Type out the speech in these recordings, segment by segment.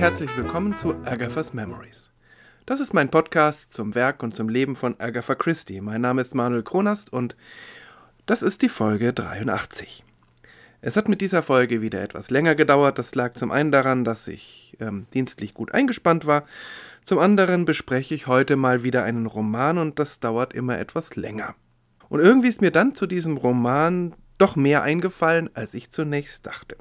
Herzlich willkommen zu Agatha's Memories. Das ist mein Podcast zum Werk und zum Leben von Agatha Christie. Mein Name ist Manuel Kronast und das ist die Folge 83. Es hat mit dieser Folge wieder etwas länger gedauert. Das lag zum einen daran, dass ich ähm, dienstlich gut eingespannt war. Zum anderen bespreche ich heute mal wieder einen Roman und das dauert immer etwas länger. Und irgendwie ist mir dann zu diesem Roman doch mehr eingefallen, als ich zunächst dachte.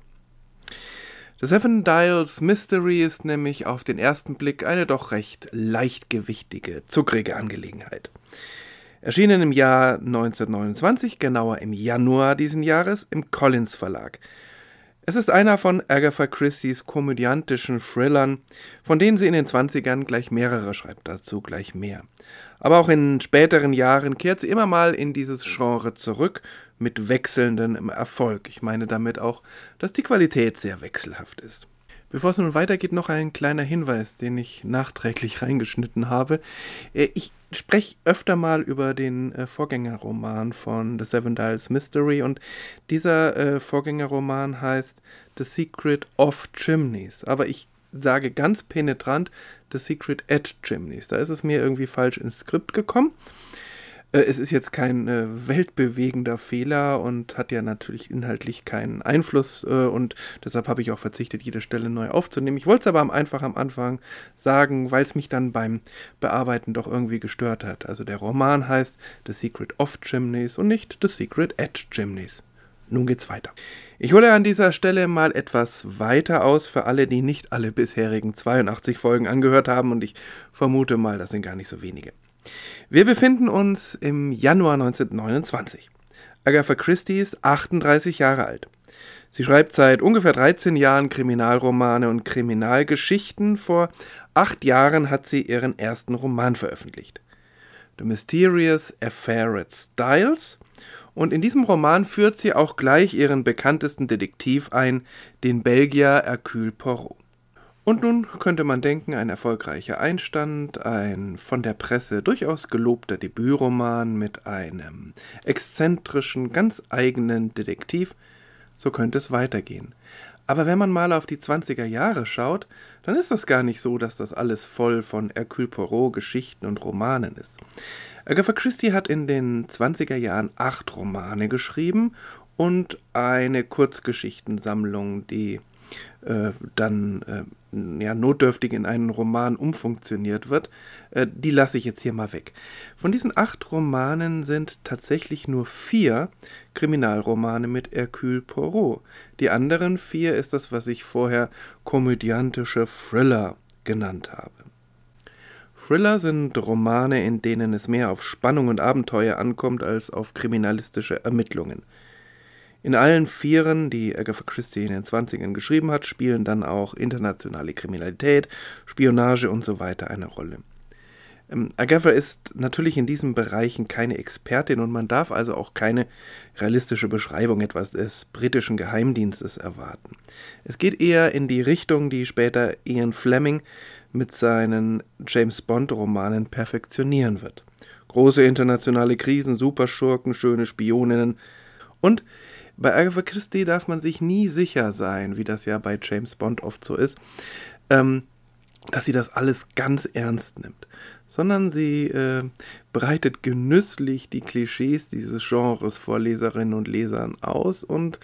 The Seven Dials Mystery ist nämlich auf den ersten Blick eine doch recht leichtgewichtige, zuckrige Angelegenheit. Erschienen im Jahr 1929, genauer im Januar diesen Jahres, im Collins Verlag. Es ist einer von Agatha Christie's komödiantischen Thrillern, von denen sie in den 20ern gleich mehrere schreibt, dazu gleich mehr. Aber auch in späteren Jahren kehrt sie immer mal in dieses Genre zurück, mit wechselndem Erfolg. Ich meine damit auch, dass die Qualität sehr wechselhaft ist. Bevor es nun weitergeht, noch ein kleiner Hinweis, den ich nachträglich reingeschnitten habe. Äh, ich spreche öfter mal über den äh, Vorgängerroman von The Seven Dials Mystery und dieser äh, Vorgängerroman heißt The Secret of Chimneys. Aber ich sage ganz penetrant The Secret at Chimneys. Da ist es mir irgendwie falsch ins Skript gekommen. Äh, es ist jetzt kein äh, weltbewegender Fehler und hat ja natürlich inhaltlich keinen Einfluss äh, und deshalb habe ich auch verzichtet, jede Stelle neu aufzunehmen. Ich wollte es aber einfach am Anfang sagen, weil es mich dann beim Bearbeiten doch irgendwie gestört hat. Also der Roman heißt The Secret of Chimneys und nicht The Secret at Chimneys. Nun geht's weiter. Ich hole an dieser Stelle mal etwas weiter aus für alle, die nicht alle bisherigen 82 Folgen angehört haben und ich vermute mal, das sind gar nicht so wenige. Wir befinden uns im Januar 1929. Agatha Christie ist 38 Jahre alt. Sie schreibt seit ungefähr 13 Jahren Kriminalromane und Kriminalgeschichten. Vor acht Jahren hat sie ihren ersten Roman veröffentlicht. The Mysterious Affair at Styles. Und in diesem Roman führt sie auch gleich ihren bekanntesten Detektiv ein, den Belgier Hercule Poirot. Und nun könnte man denken, ein erfolgreicher Einstand, ein von der Presse durchaus gelobter Debütroman mit einem exzentrischen, ganz eigenen Detektiv, so könnte es weitergehen. Aber wenn man mal auf die 20er Jahre schaut, dann ist das gar nicht so, dass das alles voll von Hercule Poirot Geschichten und Romanen ist. Agatha Christie hat in den 20er Jahren acht Romane geschrieben und eine Kurzgeschichtensammlung, die äh, dann äh, ja, notdürftig in einen Roman umfunktioniert wird, äh, die lasse ich jetzt hier mal weg. Von diesen acht Romanen sind tatsächlich nur vier Kriminalromane mit Hercule Poirot. Die anderen vier ist das, was ich vorher komödiantische Thriller genannt habe. Thriller sind Romane, in denen es mehr auf Spannung und Abenteuer ankommt als auf kriminalistische Ermittlungen. In allen Vieren, die Agatha Christie in den 20ern geschrieben hat, spielen dann auch internationale Kriminalität, Spionage und so weiter eine Rolle. Ähm, Agatha ist natürlich in diesen Bereichen keine Expertin und man darf also auch keine realistische Beschreibung etwas des britischen Geheimdienstes erwarten. Es geht eher in die Richtung, die später Ian Fleming mit seinen James Bond-Romanen perfektionieren wird. Große internationale Krisen, Superschurken, schöne Spioninnen und bei Agatha Christie darf man sich nie sicher sein, wie das ja bei James Bond oft so ist, ähm, dass sie das alles ganz ernst nimmt, sondern sie äh, breitet genüsslich die Klischees dieses Genres vor Leserinnen und Lesern aus und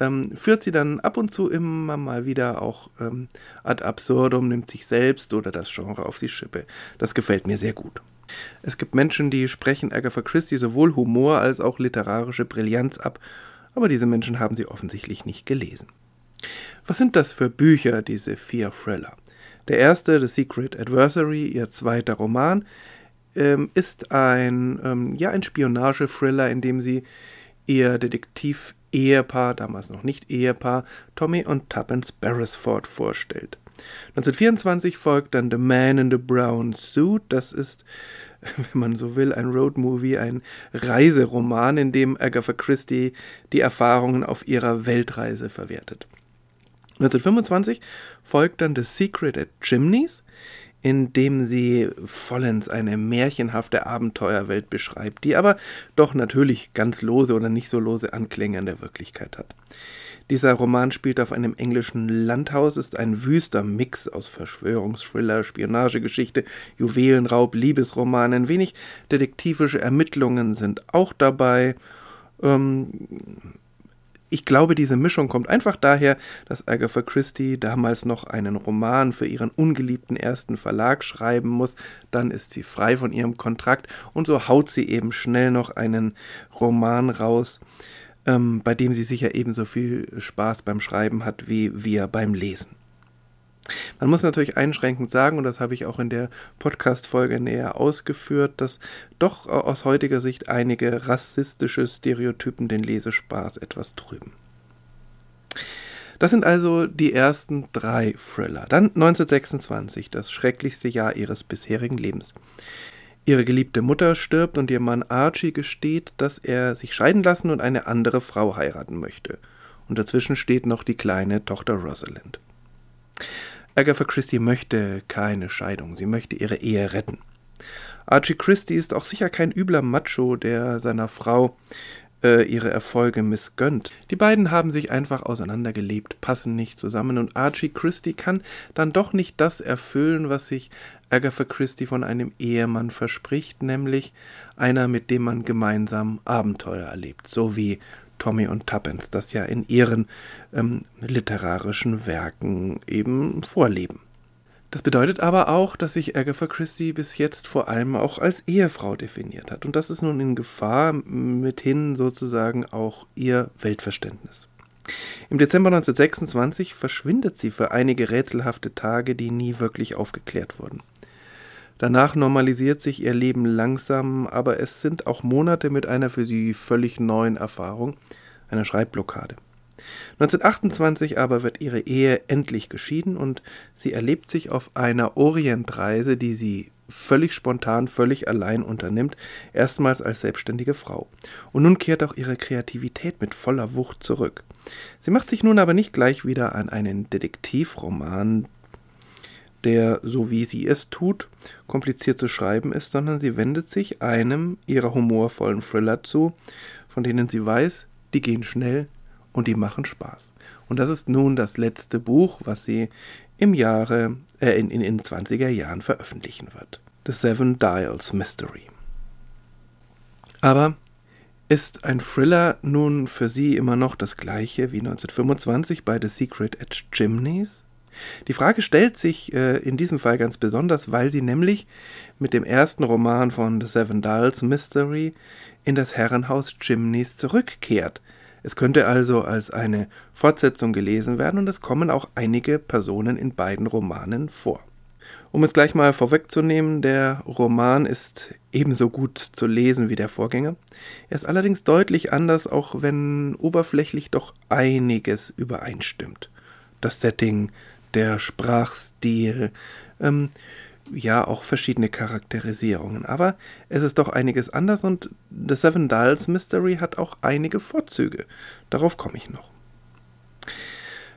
ähm, führt sie dann ab und zu immer mal wieder auch ähm, ad absurdum, nimmt sich selbst oder das Genre auf die Schippe. Das gefällt mir sehr gut. Es gibt Menschen, die sprechen Agatha Christie sowohl Humor als auch literarische Brillanz ab aber diese Menschen haben sie offensichtlich nicht gelesen. Was sind das für Bücher, diese vier Thriller? Der erste, The Secret Adversary, ihr zweiter Roman, ähm, ist ein, ähm, ja, ein Spionage-Thriller, in dem sie ihr Detektiv-Ehepaar, damals noch nicht Ehepaar, Tommy und Tuppence Beresford vorstellt. 1924 folgt dann The Man in the Brown Suit, das ist wenn man so will, ein Roadmovie, ein Reiseroman, in dem Agatha Christie die Erfahrungen auf ihrer Weltreise verwertet. 1925 folgt dann The Secret at Chimneys, in dem sie vollends eine märchenhafte Abenteuerwelt beschreibt, die aber doch natürlich ganz lose oder nicht so lose Anklänge an der Wirklichkeit hat. Dieser Roman spielt auf einem englischen Landhaus, ist ein wüster Mix aus Verschwörungsthriller, Spionagegeschichte, Juwelenraub, Liebesroman, ein wenig detektivische Ermittlungen sind auch dabei. Ähm, ich glaube, diese Mischung kommt einfach daher, dass Agatha Christie damals noch einen Roman für ihren ungeliebten ersten Verlag schreiben muss. Dann ist sie frei von ihrem Kontrakt und so haut sie eben schnell noch einen Roman raus, ähm, bei dem sie sicher ebenso viel Spaß beim Schreiben hat wie wir beim Lesen. Man muss natürlich einschränkend sagen, und das habe ich auch in der Podcast-Folge näher ausgeführt, dass doch aus heutiger Sicht einige rassistische Stereotypen den Lesespaß etwas trüben. Das sind also die ersten drei Thriller. Dann 1926, das schrecklichste Jahr ihres bisherigen Lebens. Ihre geliebte Mutter stirbt und ihr Mann Archie gesteht, dass er sich scheiden lassen und eine andere Frau heiraten möchte. Und dazwischen steht noch die kleine Tochter Rosalind. Agatha Christie möchte keine Scheidung, sie möchte ihre Ehe retten. Archie Christie ist auch sicher kein übler Macho, der seiner Frau äh, ihre Erfolge missgönnt. Die beiden haben sich einfach auseinandergelebt, passen nicht zusammen und Archie Christie kann dann doch nicht das erfüllen, was sich Agatha Christie von einem Ehemann verspricht, nämlich einer, mit dem man gemeinsam Abenteuer erlebt, so wie Tommy und Tuppence das ja in ihren ähm, literarischen Werken eben vorleben. Das bedeutet aber auch, dass sich Agatha Christie bis jetzt vor allem auch als Ehefrau definiert hat. Und das ist nun in Gefahr, mithin sozusagen auch ihr Weltverständnis. Im Dezember 1926 verschwindet sie für einige rätselhafte Tage, die nie wirklich aufgeklärt wurden. Danach normalisiert sich ihr Leben langsam, aber es sind auch Monate mit einer für sie völlig neuen Erfahrung, einer Schreibblockade. 1928 aber wird ihre Ehe endlich geschieden und sie erlebt sich auf einer Orientreise, die sie völlig spontan, völlig allein unternimmt, erstmals als selbstständige Frau. Und nun kehrt auch ihre Kreativität mit voller Wucht zurück. Sie macht sich nun aber nicht gleich wieder an einen Detektivroman, der, so wie sie es tut, kompliziert zu schreiben ist, sondern sie wendet sich einem ihrer humorvollen Thriller zu, von denen sie weiß, die gehen schnell und die machen Spaß. Und das ist nun das letzte Buch, was sie im Jahre, äh, in, in, in 20er Jahren veröffentlichen wird. The Seven Dials Mystery. Aber ist ein Thriller nun für Sie immer noch das gleiche wie 1925 bei The Secret at Chimneys? Die Frage stellt sich äh, in diesem Fall ganz besonders, weil sie nämlich mit dem ersten Roman von The Seven Dials Mystery in das Herrenhaus Chimneys zurückkehrt. Es könnte also als eine Fortsetzung gelesen werden und es kommen auch einige Personen in beiden Romanen vor. Um es gleich mal vorwegzunehmen, der Roman ist ebenso gut zu lesen wie der Vorgänger. Er ist allerdings deutlich anders, auch wenn oberflächlich doch einiges übereinstimmt. Das Setting, der Sprachstil, ähm, ja auch verschiedene Charakterisierungen. Aber es ist doch einiges anders und The Seven Dials Mystery hat auch einige Vorzüge. Darauf komme ich noch.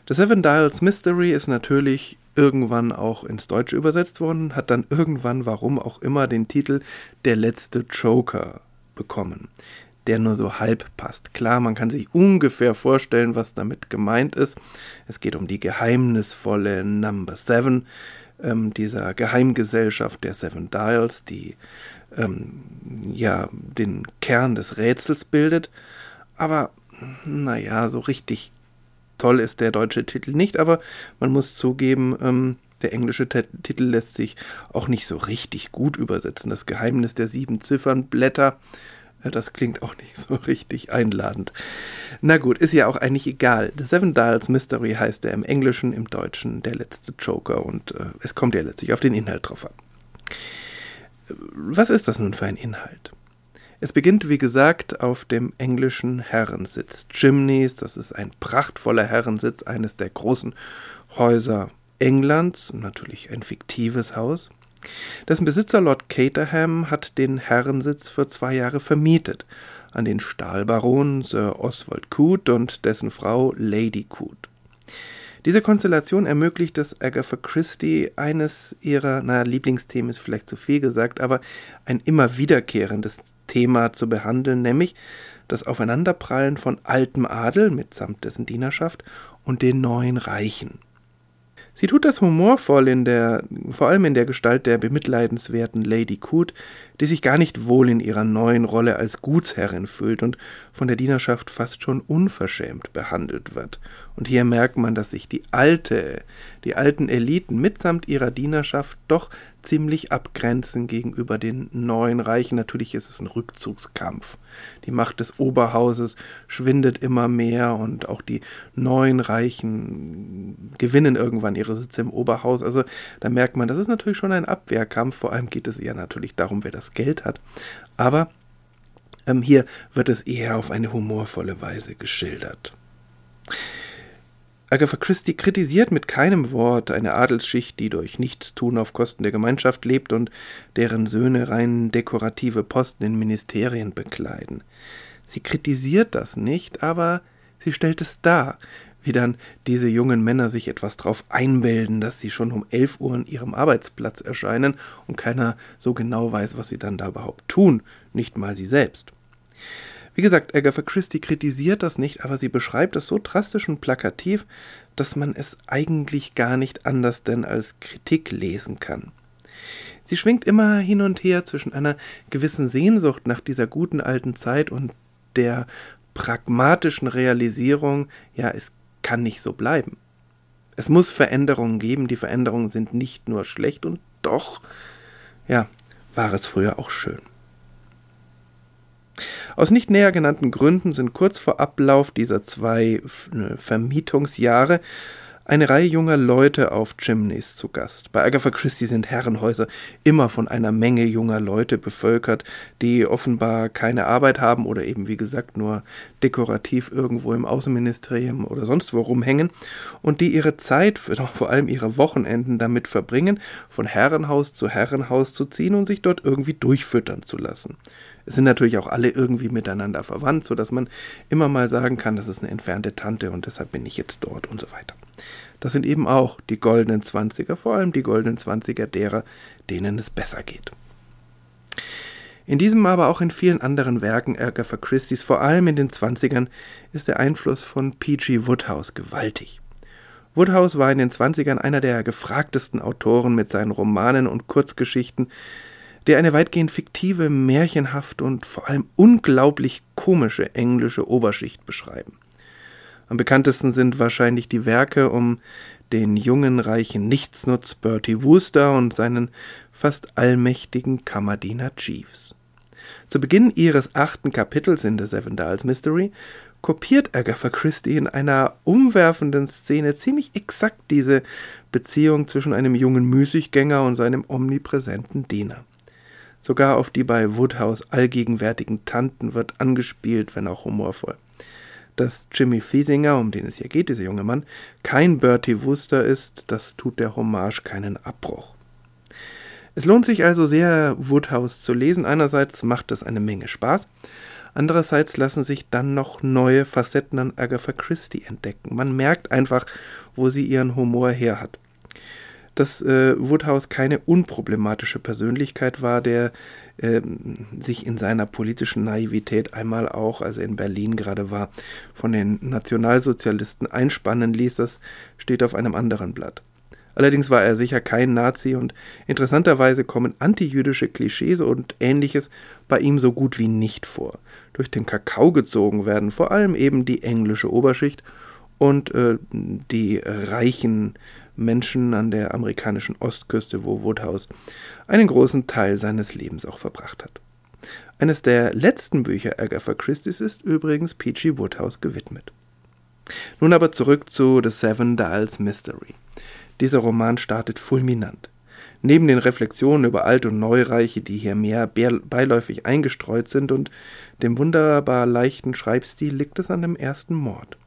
The Seven Dials Mystery ist natürlich irgendwann auch ins Deutsche übersetzt worden, hat dann irgendwann, warum auch immer, den Titel Der letzte Joker bekommen der nur so halb passt. Klar, man kann sich ungefähr vorstellen, was damit gemeint ist. Es geht um die geheimnisvolle Number Seven, ähm, dieser Geheimgesellschaft der Seven Dials, die ähm, ja den Kern des Rätsels bildet. Aber naja, so richtig toll ist der deutsche Titel nicht, aber man muss zugeben, ähm, der englische Titel lässt sich auch nicht so richtig gut übersetzen. Das Geheimnis der sieben Ziffernblätter das klingt auch nicht so richtig einladend. Na gut, ist ja auch eigentlich egal. The Seven Dials Mystery heißt er im Englischen, im Deutschen der letzte Joker und äh, es kommt ja letztlich auf den Inhalt drauf an. Was ist das nun für ein Inhalt? Es beginnt, wie gesagt, auf dem englischen Herrensitz Chimneys. Das ist ein prachtvoller Herrensitz, eines der großen Häuser Englands, natürlich ein fiktives Haus. Dessen Besitzer Lord Caterham hat den Herrensitz für zwei Jahre vermietet an den Stahlbaron Sir Oswald Coote und dessen Frau Lady Coote. Diese Konstellation ermöglicht es Agatha Christie, eines ihrer, naja, Lieblingsthemen ist vielleicht zu viel gesagt, aber ein immer wiederkehrendes Thema zu behandeln, nämlich das Aufeinanderprallen von altem Adel mitsamt dessen Dienerschaft und den neuen Reichen. Sie tut das humorvoll in der, vor allem in der Gestalt der bemitleidenswerten Lady Coot, die sich gar nicht wohl in ihrer neuen Rolle als Gutsherrin fühlt und von der Dienerschaft fast schon unverschämt behandelt wird. Und hier merkt man, dass sich die alte, die alten Eliten mitsamt ihrer Dienerschaft doch ziemlich abgrenzen gegenüber den neuen Reichen. Natürlich ist es ein Rückzugskampf. Die Macht des Oberhauses schwindet immer mehr und auch die neuen Reichen gewinnen irgendwann ihre Sitze im Oberhaus. Also da merkt man, das ist natürlich schon ein Abwehrkampf. Vor allem geht es eher natürlich darum, wer das Geld hat. Aber ähm, hier wird es eher auf eine humorvolle Weise geschildert. Agatha Christie kritisiert mit keinem Wort eine Adelsschicht, die durch Nichtstun auf Kosten der Gemeinschaft lebt und deren Söhne rein dekorative Posten in Ministerien bekleiden. Sie kritisiert das nicht, aber sie stellt es dar, wie dann diese jungen Männer sich etwas drauf einbilden, dass sie schon um elf Uhr an ihrem Arbeitsplatz erscheinen und keiner so genau weiß, was sie dann da überhaupt tun, nicht mal sie selbst. Wie gesagt, Agatha Christie kritisiert das nicht, aber sie beschreibt es so drastisch und plakativ, dass man es eigentlich gar nicht anders denn als Kritik lesen kann. Sie schwingt immer hin und her zwischen einer gewissen Sehnsucht nach dieser guten alten Zeit und der pragmatischen Realisierung, ja, es kann nicht so bleiben. Es muss Veränderungen geben, die Veränderungen sind nicht nur schlecht und doch, ja, war es früher auch schön. Aus nicht näher genannten Gründen sind kurz vor Ablauf dieser zwei ne, Vermietungsjahre eine Reihe junger Leute auf Chimneys zu Gast. Bei Agatha Christie sind Herrenhäuser immer von einer Menge junger Leute bevölkert, die offenbar keine Arbeit haben oder eben wie gesagt nur dekorativ irgendwo im Außenministerium oder sonst wo rumhängen und die ihre Zeit, vor allem ihre Wochenenden damit verbringen, von Herrenhaus zu Herrenhaus zu ziehen und sich dort irgendwie durchfüttern zu lassen. Es sind natürlich auch alle irgendwie miteinander verwandt, sodass man immer mal sagen kann, das ist eine entfernte Tante und deshalb bin ich jetzt dort und so weiter. Das sind eben auch die goldenen Zwanziger, vor allem die goldenen Zwanziger derer, denen es besser geht. In diesem, aber auch in vielen anderen Werken Agatha Christie's, vor allem in den Zwanzigern, ist der Einfluss von P.G. Woodhouse gewaltig. Woodhouse war in den Zwanzigern einer der gefragtesten Autoren mit seinen Romanen und Kurzgeschichten, der eine weitgehend fiktive, märchenhafte und vor allem unglaublich komische englische Oberschicht beschreiben. Am bekanntesten sind wahrscheinlich die Werke um den jungen, reichen Nichtsnutz Bertie Wooster und seinen fast allmächtigen Kammerdiener Jeeves. Zu Beginn ihres achten Kapitels in The Seven Dials Mystery kopiert Agatha Christie in einer umwerfenden Szene ziemlich exakt diese Beziehung zwischen einem jungen Müßiggänger und seinem omnipräsenten Diener. Sogar auf die bei Woodhouse allgegenwärtigen Tanten wird angespielt, wenn auch humorvoll. Dass Jimmy Fiesinger, um den es hier geht, dieser junge Mann, kein Bertie Wooster ist, das tut der Hommage keinen Abbruch. Es lohnt sich also sehr, Woodhouse zu lesen. Einerseits macht es eine Menge Spaß, andererseits lassen sich dann noch neue Facetten an Agatha Christie entdecken. Man merkt einfach, wo sie ihren Humor her hat dass äh, Woodhouse keine unproblematische Persönlichkeit war, der äh, sich in seiner politischen Naivität einmal auch, als er in Berlin gerade war, von den Nationalsozialisten einspannen ließ. Das steht auf einem anderen Blatt. Allerdings war er sicher kein Nazi und interessanterweise kommen antijüdische Klischees und ähnliches bei ihm so gut wie nicht vor. Durch den Kakao gezogen werden vor allem eben die englische Oberschicht und äh, die reichen Menschen an der amerikanischen Ostküste, wo Woodhouse einen großen Teil seines Lebens auch verbracht hat. Eines der letzten Bücher Agatha Christie's ist übrigens P.G. Woodhouse gewidmet. Nun aber zurück zu The Seven Dials Mystery. Dieser Roman startet fulminant. Neben den Reflexionen über Alt- und Neureiche, die hier mehr beiläufig eingestreut sind, und dem wunderbar leichten Schreibstil liegt es an dem ersten Mord.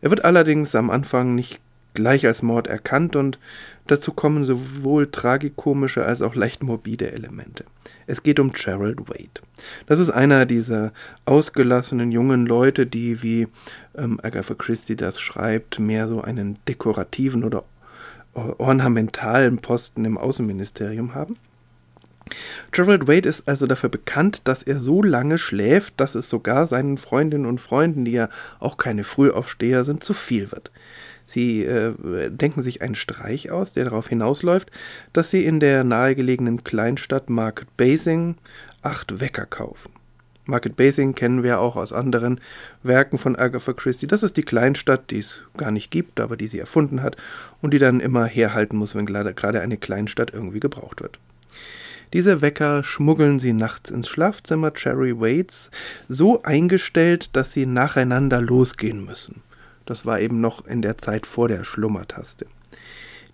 Er wird allerdings am Anfang nicht gleich als Mord erkannt und dazu kommen sowohl tragikomische als auch leicht morbide Elemente. Es geht um Gerald Wade. Das ist einer dieser ausgelassenen jungen Leute, die, wie ähm, Agatha Christie das schreibt, mehr so einen dekorativen oder ornamentalen Posten im Außenministerium haben. Gerald Wade ist also dafür bekannt, dass er so lange schläft, dass es sogar seinen Freundinnen und Freunden, die ja auch keine Frühaufsteher sind, zu viel wird. Sie äh, denken sich einen Streich aus, der darauf hinausläuft, dass sie in der nahegelegenen Kleinstadt Market Basing acht Wecker kaufen. Market Basing kennen wir auch aus anderen Werken von Agatha Christie. Das ist die Kleinstadt, die es gar nicht gibt, aber die sie erfunden hat und die dann immer herhalten muss, wenn gerade eine Kleinstadt irgendwie gebraucht wird. Diese Wecker schmuggeln sie nachts ins Schlafzimmer Cherry Waits so eingestellt, dass sie nacheinander losgehen müssen. Das war eben noch in der Zeit vor der Schlummertaste.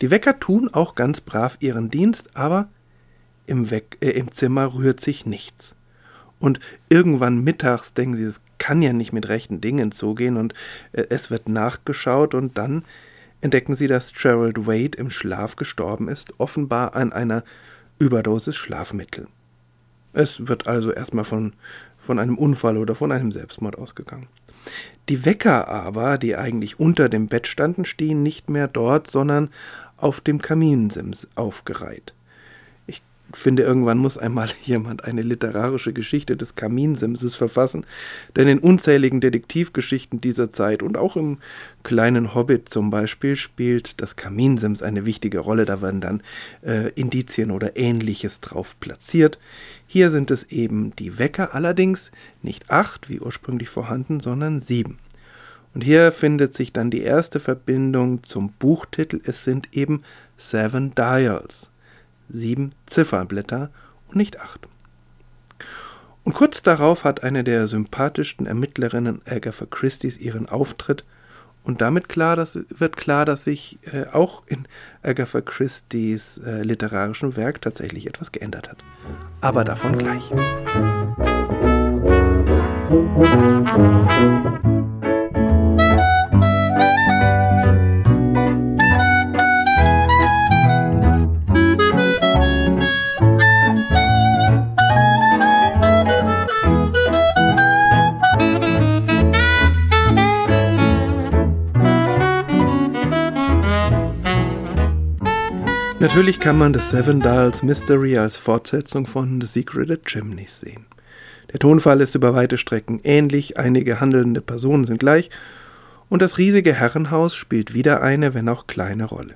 Die Wecker tun auch ganz brav ihren Dienst, aber im, Weck, äh, im Zimmer rührt sich nichts. Und irgendwann mittags denken sie, es kann ja nicht mit rechten Dingen zugehen und äh, es wird nachgeschaut und dann entdecken sie, dass Gerald Wade im Schlaf gestorben ist, offenbar an einer Überdosis Schlafmittel. Es wird also erstmal von, von einem Unfall oder von einem Selbstmord ausgegangen. Die Wecker aber, die eigentlich unter dem Bett standen, stehen nicht mehr dort, sondern auf dem Kaminsims aufgereiht finde, irgendwann muss einmal jemand eine literarische Geschichte des Kaminsimses verfassen, denn in unzähligen Detektivgeschichten dieser Zeit und auch im kleinen Hobbit zum Beispiel spielt das Kaminsims eine wichtige Rolle. Da werden dann äh, Indizien oder ähnliches drauf platziert. Hier sind es eben die Wecker, allerdings nicht acht, wie ursprünglich vorhanden, sondern sieben. Und hier findet sich dann die erste Verbindung zum Buchtitel. Es sind eben Seven Dials sieben Zifferblätter und nicht acht. Und kurz darauf hat eine der sympathischsten Ermittlerinnen Agatha Christie's ihren Auftritt und damit klar, dass, wird klar, dass sich äh, auch in Agatha Christie's äh, literarischem Werk tatsächlich etwas geändert hat. Aber davon gleich. Musik Natürlich kann man The Seven Dials Mystery als Fortsetzung von The Secret Chimneys sehen. Der Tonfall ist über weite Strecken ähnlich, einige handelnde Personen sind gleich und das riesige Herrenhaus spielt wieder eine, wenn auch kleine Rolle.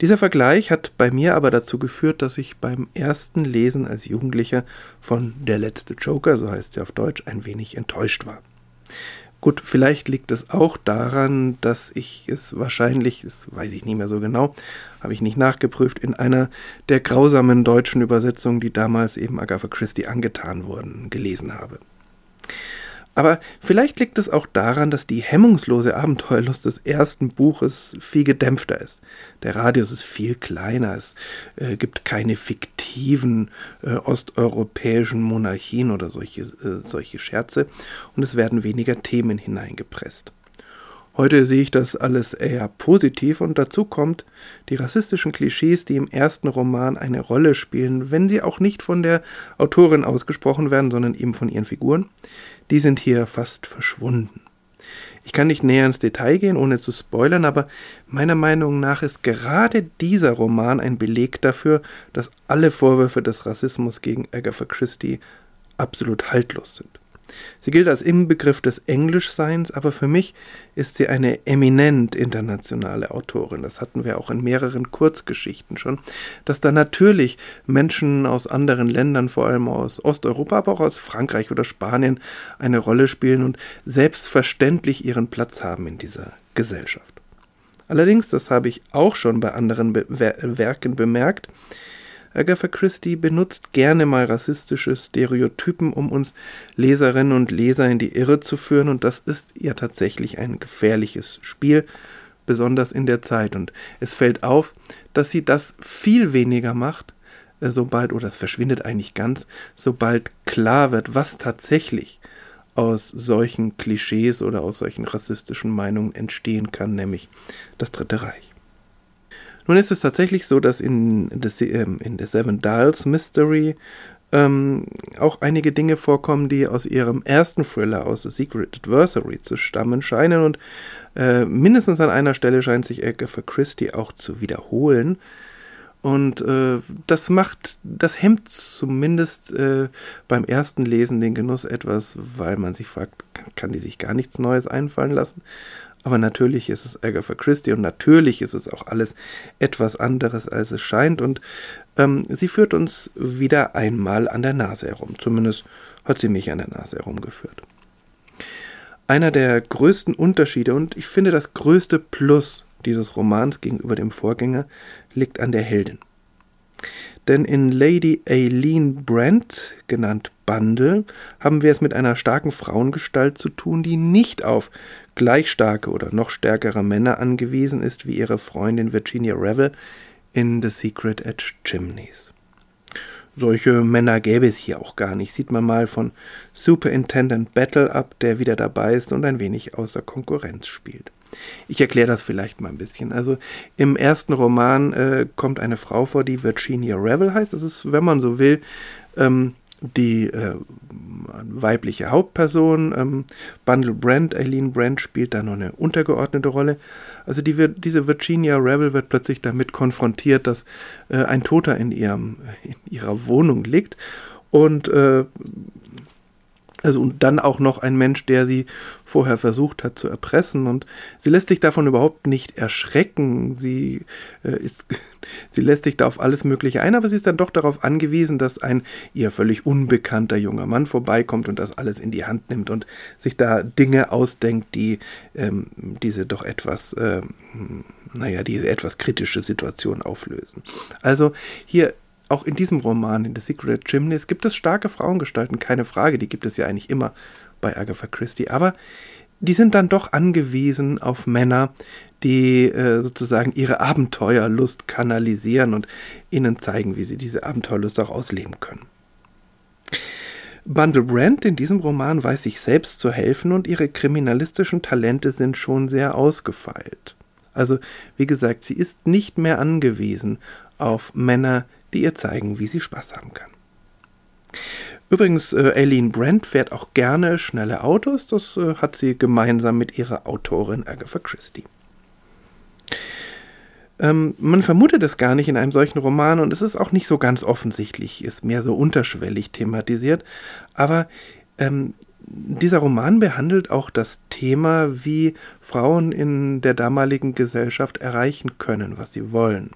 Dieser Vergleich hat bei mir aber dazu geführt, dass ich beim ersten Lesen als Jugendlicher von Der letzte Joker, so heißt sie auf Deutsch, ein wenig enttäuscht war. Gut, vielleicht liegt es auch daran, dass ich es wahrscheinlich, das weiß ich nicht mehr so genau, habe ich nicht nachgeprüft, in einer der grausamen deutschen Übersetzungen, die damals eben Agatha Christie angetan wurden, gelesen habe. Aber vielleicht liegt es auch daran, dass die hemmungslose Abenteuerlust des ersten Buches viel gedämpfter ist. Der Radius ist viel kleiner, es äh, gibt keine fiktiven äh, osteuropäischen Monarchien oder solche, äh, solche Scherze und es werden weniger Themen hineingepresst. Heute sehe ich das alles eher positiv und dazu kommt die rassistischen Klischees, die im ersten Roman eine Rolle spielen, wenn sie auch nicht von der Autorin ausgesprochen werden, sondern eben von ihren Figuren, die sind hier fast verschwunden. Ich kann nicht näher ins Detail gehen, ohne zu spoilern, aber meiner Meinung nach ist gerade dieser Roman ein Beleg dafür, dass alle Vorwürfe des Rassismus gegen Agatha Christie absolut haltlos sind. Sie gilt als Inbegriff des Englischseins, aber für mich ist sie eine eminent internationale Autorin. Das hatten wir auch in mehreren Kurzgeschichten schon, dass da natürlich Menschen aus anderen Ländern, vor allem aus Osteuropa, aber auch aus Frankreich oder Spanien, eine Rolle spielen und selbstverständlich ihren Platz haben in dieser Gesellschaft. Allerdings, das habe ich auch schon bei anderen Be Werken bemerkt, Agatha Christie benutzt gerne mal rassistische Stereotypen, um uns Leserinnen und Leser in die Irre zu führen, und das ist ja tatsächlich ein gefährliches Spiel, besonders in der Zeit. Und es fällt auf, dass sie das viel weniger macht, äh, sobald, oder es verschwindet eigentlich ganz, sobald klar wird, was tatsächlich aus solchen Klischees oder aus solchen rassistischen Meinungen entstehen kann, nämlich das Dritte Reich. Nun ist es tatsächlich so, dass in The, ähm, in The Seven Dials Mystery ähm, auch einige Dinge vorkommen, die aus ihrem ersten Thriller, aus The Secret Adversary, zu stammen scheinen. Und äh, mindestens an einer Stelle scheint sich Agatha Christie auch zu wiederholen. Und äh, das macht, das hemmt zumindest äh, beim ersten Lesen den Genuss etwas, weil man sich fragt, kann die sich gar nichts Neues einfallen lassen? Aber natürlich ist es Agatha Christie und natürlich ist es auch alles etwas anderes, als es scheint. Und ähm, sie führt uns wieder einmal an der Nase herum. Zumindest hat sie mich an der Nase herumgeführt. Einer der größten Unterschiede und ich finde das größte Plus dieses Romans gegenüber dem Vorgänger liegt an der Heldin. Denn in Lady Aileen Brent, genannt Bundle, haben wir es mit einer starken Frauengestalt zu tun, die nicht auf gleich starke oder noch stärkere Männer angewiesen ist wie ihre Freundin Virginia Revel in The Secret Edge Chimneys. Solche Männer gäbe es hier auch gar nicht. Sieht man mal von Superintendent Battle ab, der wieder dabei ist und ein wenig außer Konkurrenz spielt. Ich erkläre das vielleicht mal ein bisschen. Also im ersten Roman äh, kommt eine Frau vor, die Virginia Revel heißt. Das ist, wenn man so will, ähm, die äh, weibliche Hauptperson. Ähm, Bundle Brand, Eileen Brand spielt da noch eine untergeordnete Rolle. Also die wird, diese Virginia Revel wird plötzlich damit konfrontiert, dass äh, ein Toter in, ihrem, in ihrer Wohnung liegt und äh, also und dann auch noch ein Mensch, der sie vorher versucht hat zu erpressen. Und sie lässt sich davon überhaupt nicht erschrecken. Sie, äh, ist, sie lässt sich da auf alles Mögliche ein, aber sie ist dann doch darauf angewiesen, dass ein ihr völlig unbekannter junger Mann vorbeikommt und das alles in die Hand nimmt und sich da Dinge ausdenkt, die ähm, diese doch etwas, äh, naja, diese etwas kritische Situation auflösen. Also hier auch in diesem Roman, in The Secret Chimneys, gibt es starke Frauengestalten, keine Frage, die gibt es ja eigentlich immer bei Agatha Christie, aber die sind dann doch angewiesen auf Männer, die äh, sozusagen ihre Abenteuerlust kanalisieren und ihnen zeigen, wie sie diese Abenteuerlust auch ausleben können. Bundle Brand in diesem Roman weiß sich selbst zu helfen und ihre kriminalistischen Talente sind schon sehr ausgefeilt. Also, wie gesagt, sie ist nicht mehr angewiesen auf Männer, die ihr zeigen, wie sie Spaß haben kann. Übrigens, äh, Aileen Brent fährt auch gerne schnelle Autos. Das äh, hat sie gemeinsam mit ihrer Autorin Agatha Christie. Ähm, man vermutet es gar nicht in einem solchen Roman und es ist auch nicht so ganz offensichtlich, ist mehr so unterschwellig thematisiert. Aber ähm, dieser Roman behandelt auch das Thema, wie Frauen in der damaligen Gesellschaft erreichen können, was sie wollen.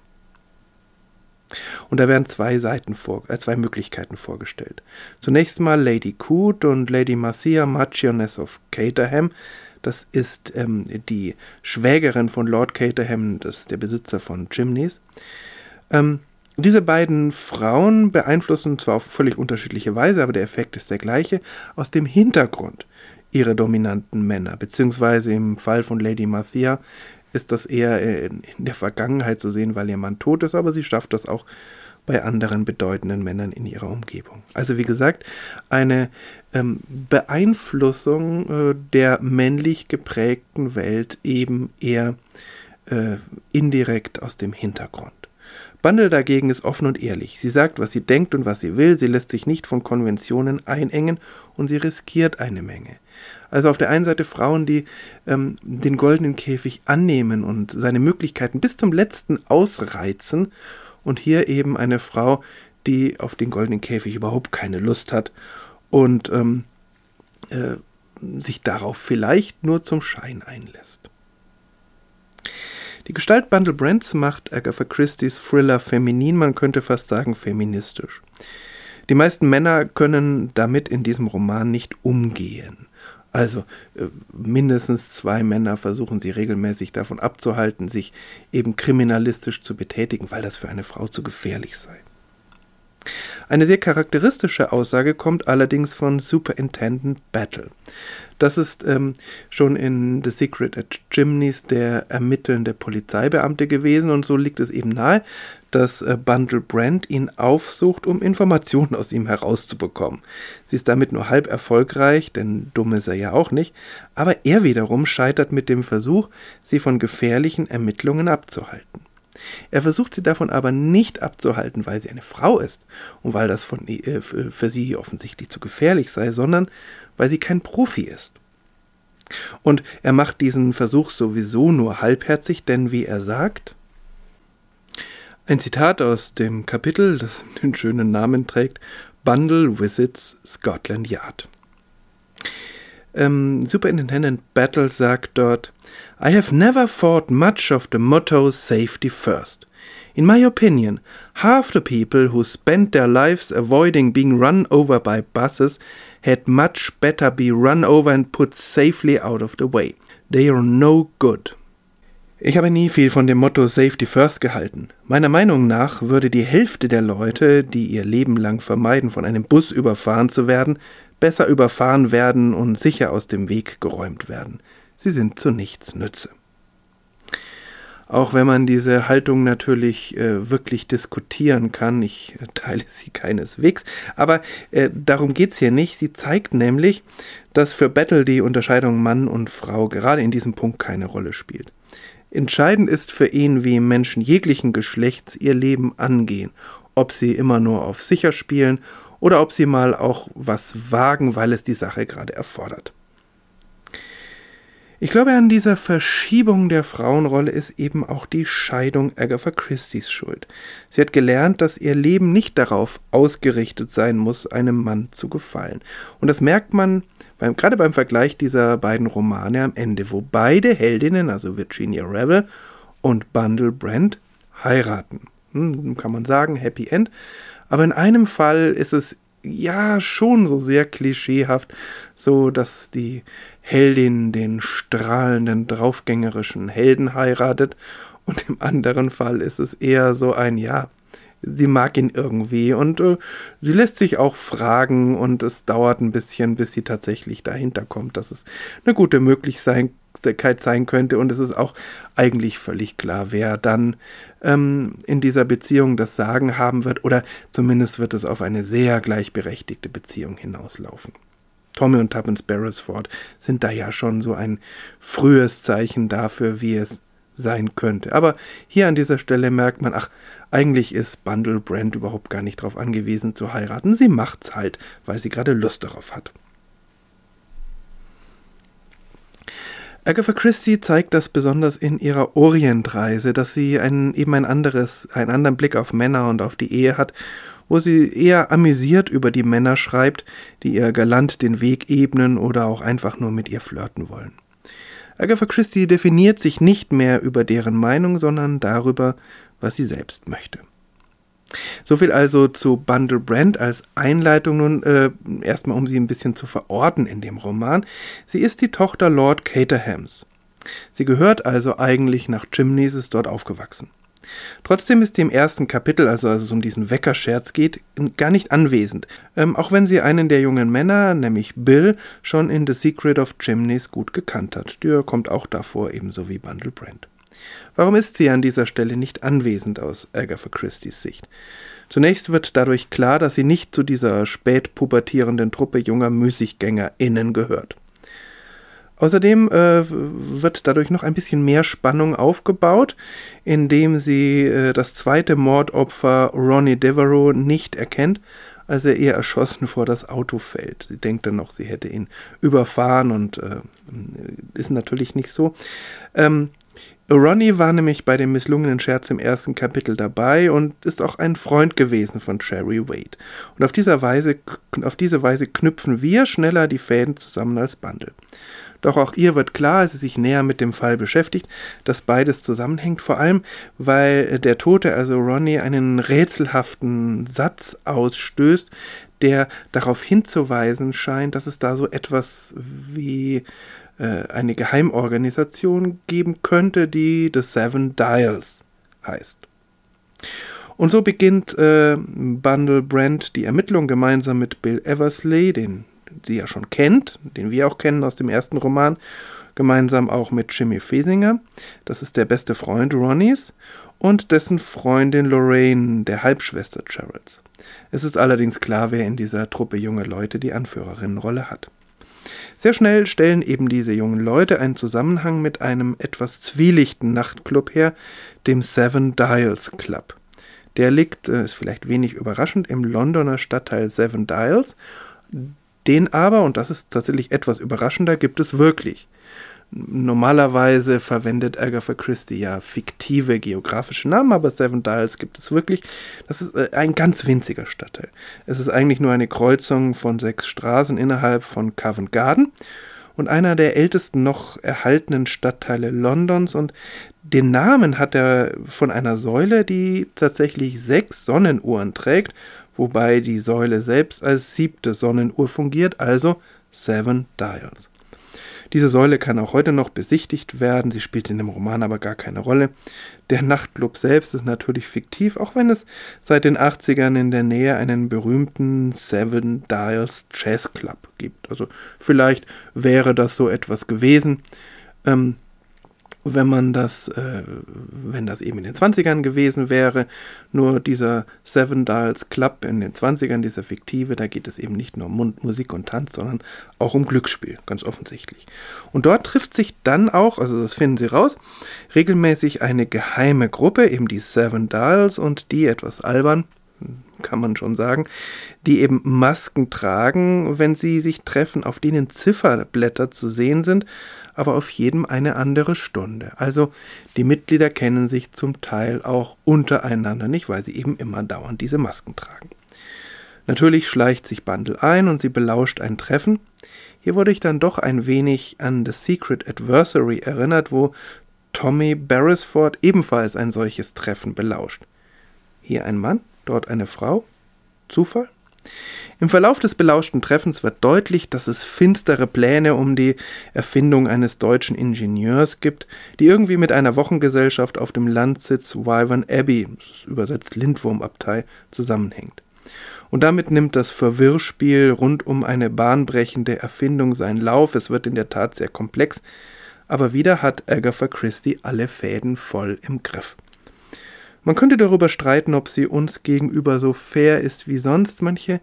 Und da werden zwei Seiten vor, äh, zwei Möglichkeiten vorgestellt. Zunächst mal Lady Coot und Lady Marcia Marchioness of Caterham. Das ist ähm, die Schwägerin von Lord Caterham, das ist der Besitzer von Chimneys. Ähm, diese beiden Frauen beeinflussen zwar auf völlig unterschiedliche Weise, aber der Effekt ist der gleiche, aus dem Hintergrund ihre dominanten Männer, beziehungsweise im Fall von Lady Marcia ist das eher in der Vergangenheit zu sehen, weil ihr Mann tot ist, aber sie schafft das auch bei anderen bedeutenden Männern in ihrer Umgebung. Also wie gesagt, eine ähm, Beeinflussung äh, der männlich geprägten Welt eben eher äh, indirekt aus dem Hintergrund. Bundle dagegen ist offen und ehrlich. Sie sagt, was sie denkt und was sie will, sie lässt sich nicht von Konventionen einengen und sie riskiert eine Menge. Also auf der einen Seite Frauen, die ähm, den goldenen Käfig annehmen und seine Möglichkeiten bis zum letzten ausreizen. Und hier eben eine Frau, die auf den goldenen Käfig überhaupt keine Lust hat und ähm, äh, sich darauf vielleicht nur zum Schein einlässt. Die Gestalt Bundle Brands macht Agatha Christie's Thriller feminin, man könnte fast sagen feministisch. Die meisten Männer können damit in diesem Roman nicht umgehen. Also äh, mindestens zwei Männer versuchen sie regelmäßig davon abzuhalten, sich eben kriminalistisch zu betätigen, weil das für eine Frau zu gefährlich sei. Eine sehr charakteristische Aussage kommt allerdings von Superintendent Battle. Das ist ähm, schon in The Secret at Chimneys der ermittelnde Polizeibeamte gewesen und so liegt es eben nahe, dass äh, Bundle Brand ihn aufsucht, um Informationen aus ihm herauszubekommen. Sie ist damit nur halb erfolgreich, denn dumm ist er ja auch nicht, aber er wiederum scheitert mit dem Versuch, sie von gefährlichen Ermittlungen abzuhalten. Er versucht sie davon aber nicht abzuhalten, weil sie eine Frau ist und weil das von, äh, für sie offensichtlich zu gefährlich sei, sondern weil sie kein Profi ist. Und er macht diesen Versuch sowieso nur halbherzig, denn wie er sagt, ein Zitat aus dem Kapitel, das den schönen Namen trägt, Bundle Visits Scotland Yard. Ähm, Superintendent Battle sagt dort, I have never thought much of the motto safety first. In my opinion, half the people who spend their lives avoiding being run over by buses had much better be run over and put safely out of the way. They are no good. Ich habe nie viel von dem Motto Safety First gehalten. Meiner Meinung nach würde die Hälfte der Leute, die ihr Leben lang vermeiden, von einem Bus überfahren zu werden, besser überfahren werden und sicher aus dem Weg geräumt werden sie sind zu nichts Nütze. Auch wenn man diese Haltung natürlich äh, wirklich diskutieren kann, ich äh, teile sie keineswegs, aber äh, darum es hier nicht. Sie zeigt nämlich, dass für Battle die Unterscheidung Mann und Frau gerade in diesem Punkt keine Rolle spielt. Entscheidend ist für ihn, wie Menschen jeglichen Geschlechts ihr Leben angehen, ob sie immer nur auf sicher spielen oder ob sie mal auch was wagen, weil es die Sache gerade erfordert. Ich glaube, an dieser Verschiebung der Frauenrolle ist eben auch die Scheidung Agatha Christie's schuld. Sie hat gelernt, dass ihr Leben nicht darauf ausgerichtet sein muss, einem Mann zu gefallen. Und das merkt man beim, gerade beim Vergleich dieser beiden Romane am Ende, wo beide Heldinnen, also Virginia Revel und Bundle Brand, heiraten. Hm, kann man sagen, Happy End. Aber in einem Fall ist es ja schon so sehr klischeehaft, so dass die Heldin den strahlenden, draufgängerischen Helden heiratet. Und im anderen Fall ist es eher so ein Ja, sie mag ihn irgendwie und äh, sie lässt sich auch fragen und es dauert ein bisschen, bis sie tatsächlich dahinter kommt, dass es eine gute Möglichkeit sein könnte und es ist auch eigentlich völlig klar, wer dann ähm, in dieser Beziehung das Sagen haben wird oder zumindest wird es auf eine sehr gleichberechtigte Beziehung hinauslaufen. Tommy und Tuppence Beresford sind da ja schon so ein frühes Zeichen dafür, wie es sein könnte. Aber hier an dieser Stelle merkt man, ach, eigentlich ist Bundle Brand überhaupt gar nicht darauf angewiesen zu heiraten. Sie macht's halt, weil sie gerade Lust darauf hat. Agatha Christie zeigt das besonders in ihrer Orientreise, dass sie ein, eben ein anderes, einen anderen Blick auf Männer und auf die Ehe hat wo sie eher amüsiert über die Männer schreibt, die ihr galant den Weg ebnen oder auch einfach nur mit ihr flirten wollen. Agatha Christie definiert sich nicht mehr über deren Meinung, sondern darüber, was sie selbst möchte. Soviel also zu Bundle Brand als Einleitung nun äh, erstmal, um sie ein bisschen zu verorten in dem Roman. Sie ist die Tochter Lord Caterhams. Sie gehört also eigentlich nach Chimneys, ist dort aufgewachsen. Trotzdem ist sie im ersten Kapitel, also als es um diesen Weckerscherz geht, gar nicht anwesend, ähm, auch wenn sie einen der jungen Männer, nämlich Bill, schon in The Secret of Chimneys gut gekannt hat. Der kommt auch davor, ebenso wie Bundle Brand. Warum ist sie an dieser Stelle nicht anwesend aus Agatha Christie's Sicht? Zunächst wird dadurch klar, dass sie nicht zu dieser spätpubertierenden Truppe junger MüßiggängerInnen gehört. Außerdem äh, wird dadurch noch ein bisschen mehr Spannung aufgebaut, indem sie äh, das zweite Mordopfer Ronnie Devereaux nicht erkennt, als er ihr erschossen vor das Auto fällt. Sie denkt dann noch, sie hätte ihn überfahren und äh, ist natürlich nicht so. Ähm, Ronnie war nämlich bei dem misslungenen Scherz im ersten Kapitel dabei und ist auch ein Freund gewesen von Cherry Wade. Und auf, dieser Weise, auf diese Weise knüpfen wir schneller die Fäden zusammen als Bundle. Doch auch ihr wird klar, als sie sich näher mit dem Fall beschäftigt, dass beides zusammenhängt, vor allem weil der Tote, also Ronnie, einen rätselhaften Satz ausstößt, der darauf hinzuweisen scheint, dass es da so etwas wie eine Geheimorganisation geben könnte, die The Seven Dials heißt. Und so beginnt äh, Bundle Brand die Ermittlung gemeinsam mit Bill Eversley, den sie ja schon kennt, den wir auch kennen aus dem ersten Roman, gemeinsam auch mit Jimmy Fesinger. Das ist der beste Freund Ronnys und dessen Freundin Lorraine, der Halbschwester Geralds. Es ist allerdings klar, wer in dieser Truppe junge Leute die Anführerinnenrolle hat. Sehr schnell stellen eben diese jungen Leute einen Zusammenhang mit einem etwas zwielichten Nachtclub her, dem Seven Dials Club. Der liegt, äh, ist vielleicht wenig überraschend, im Londoner Stadtteil Seven Dials. Den aber, und das ist tatsächlich etwas überraschender, gibt es wirklich. Normalerweise verwendet Agatha Christie ja fiktive geografische Namen, aber Seven Dials gibt es wirklich. Das ist äh, ein ganz winziger Stadtteil. Es ist eigentlich nur eine Kreuzung von sechs Straßen innerhalb von Covent Garden und einer der ältesten noch erhaltenen Stadtteile Londons und den Namen hat er von einer Säule, die tatsächlich sechs Sonnenuhren trägt, wobei die Säule selbst als siebte Sonnenuhr fungiert, also Seven Dials. Diese Säule kann auch heute noch besichtigt werden, sie spielt in dem Roman aber gar keine Rolle. Der Nachtclub selbst ist natürlich fiktiv, auch wenn es seit den 80ern in der Nähe einen berühmten Seven Dials Jazz Club gibt. Also vielleicht wäre das so etwas gewesen. Ähm, wenn man das, äh, wenn das eben in den 20ern gewesen wäre. Nur dieser Seven Dials Club in den 20ern, dieser fiktive, da geht es eben nicht nur um Musik und Tanz, sondern auch um Glücksspiel, ganz offensichtlich. Und dort trifft sich dann auch, also das finden Sie raus, regelmäßig eine geheime Gruppe, eben die Seven Dials und die etwas albern, kann man schon sagen, die eben Masken tragen, wenn sie sich treffen, auf denen Zifferblätter zu sehen sind, aber auf jedem eine andere Stunde. Also die Mitglieder kennen sich zum Teil auch untereinander nicht, weil sie eben immer dauernd diese Masken tragen. Natürlich schleicht sich Bundle ein und sie belauscht ein Treffen. Hier wurde ich dann doch ein wenig an The Secret Adversary erinnert, wo Tommy Beresford ebenfalls ein solches Treffen belauscht. Hier ein Mann, dort eine Frau. Zufall? Im Verlauf des belauschten Treffens wird deutlich, dass es finstere Pläne um die Erfindung eines deutschen Ingenieurs gibt, die irgendwie mit einer Wochengesellschaft auf dem Landsitz Wyvern Abbey, das ist übersetzt Lindwurmabtei, zusammenhängt. Und damit nimmt das Verwirrspiel rund um eine bahnbrechende Erfindung seinen Lauf. Es wird in der Tat sehr komplex, aber wieder hat Agatha Christie alle Fäden voll im Griff. Man könnte darüber streiten, ob sie uns gegenüber so fair ist wie sonst. Manche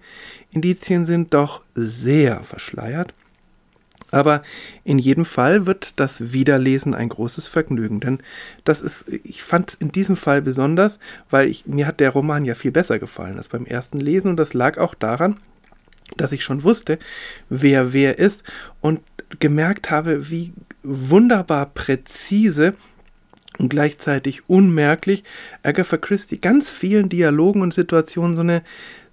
Indizien sind doch sehr verschleiert. Aber in jedem Fall wird das Wiederlesen ein großes Vergnügen, denn das ist, ich fand es in diesem Fall besonders, weil ich, mir hat der Roman ja viel besser gefallen als beim ersten Lesen und das lag auch daran, dass ich schon wusste, wer wer ist und gemerkt habe, wie wunderbar präzise und gleichzeitig unmerklich Agatha Christie ganz vielen Dialogen und Situationen so eine,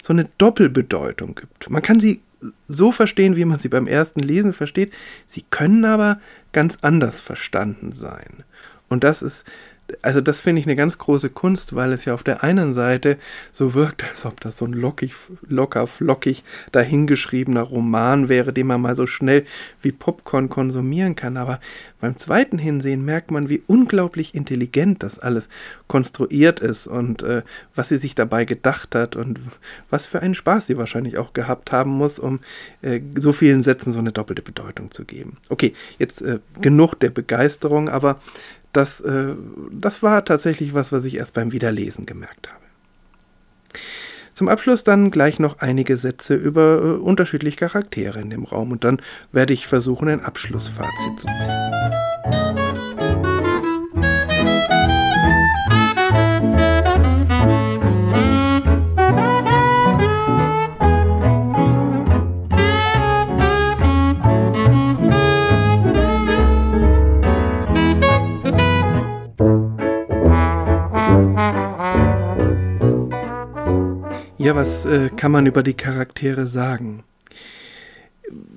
so eine Doppelbedeutung gibt. Man kann sie so verstehen, wie man sie beim ersten Lesen versteht, sie können aber ganz anders verstanden sein. Und das ist also das finde ich eine ganz große Kunst, weil es ja auf der einen Seite so wirkt, als ob das so ein lockig, locker, flockig dahingeschriebener Roman wäre, den man mal so schnell wie Popcorn konsumieren kann. Aber beim zweiten Hinsehen merkt man, wie unglaublich intelligent das alles konstruiert ist und äh, was sie sich dabei gedacht hat und was für einen Spaß sie wahrscheinlich auch gehabt haben muss, um äh, so vielen Sätzen so eine doppelte Bedeutung zu geben. Okay, jetzt äh, genug der Begeisterung, aber das, äh, das war tatsächlich was, was ich erst beim Wiederlesen gemerkt habe. Zum Abschluss dann gleich noch einige Sätze über äh, unterschiedliche Charaktere in dem Raum und dann werde ich versuchen, ein Abschlussfazit zu ziehen. Ja, was äh, kann man über die Charaktere sagen?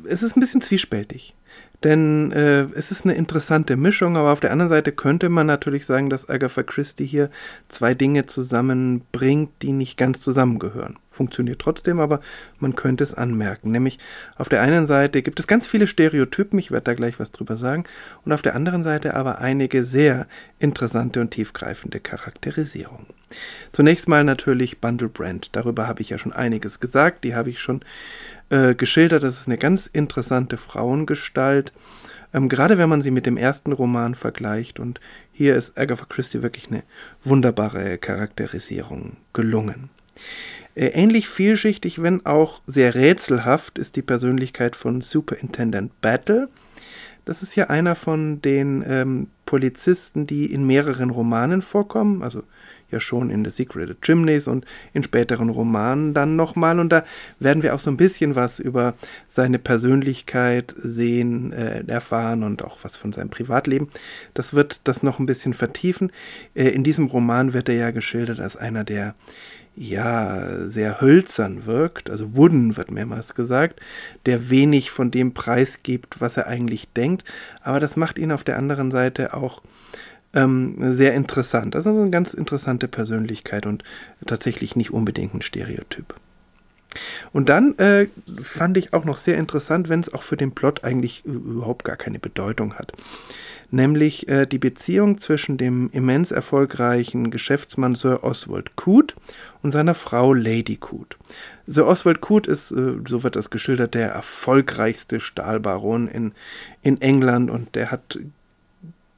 Es ist ein bisschen zwiespältig. Denn äh, es ist eine interessante Mischung, aber auf der anderen Seite könnte man natürlich sagen, dass Agatha Christie hier zwei Dinge zusammenbringt, die nicht ganz zusammengehören. Funktioniert trotzdem, aber man könnte es anmerken. Nämlich auf der einen Seite gibt es ganz viele Stereotypen, ich werde da gleich was drüber sagen, und auf der anderen Seite aber einige sehr interessante und tiefgreifende Charakterisierungen. Zunächst mal natürlich Bundle Brand. Darüber habe ich ja schon einiges gesagt. Die habe ich schon äh, geschildert. Das ist eine ganz interessante Frauengestalt. Ähm, gerade wenn man sie mit dem ersten Roman vergleicht. Und hier ist Agatha Christie wirklich eine wunderbare Charakterisierung gelungen. Äh, ähnlich vielschichtig, wenn auch sehr rätselhaft, ist die Persönlichkeit von Superintendent Battle. Das ist ja einer von den ähm, Polizisten, die in mehreren Romanen vorkommen. Also ja schon in The Secret Chimneys und in späteren Romanen dann nochmal. Und da werden wir auch so ein bisschen was über seine Persönlichkeit sehen, äh, erfahren und auch was von seinem Privatleben. Das wird das noch ein bisschen vertiefen. Äh, in diesem Roman wird er ja geschildert als einer, der ja, sehr hölzern wirkt, also wooden wird mehrmals gesagt, der wenig von dem preisgibt, was er eigentlich denkt, aber das macht ihn auf der anderen Seite auch ähm, sehr interessant. Also eine ganz interessante Persönlichkeit und tatsächlich nicht unbedingt ein Stereotyp. Und dann äh, fand ich auch noch sehr interessant, wenn es auch für den Plot eigentlich überhaupt gar keine Bedeutung hat. Nämlich äh, die Beziehung zwischen dem immens erfolgreichen Geschäftsmann Sir Oswald Coote und seiner Frau Lady Coote. Sir Oswald Coote ist, äh, so wird das geschildert, der erfolgreichste Stahlbaron in, in England und der hat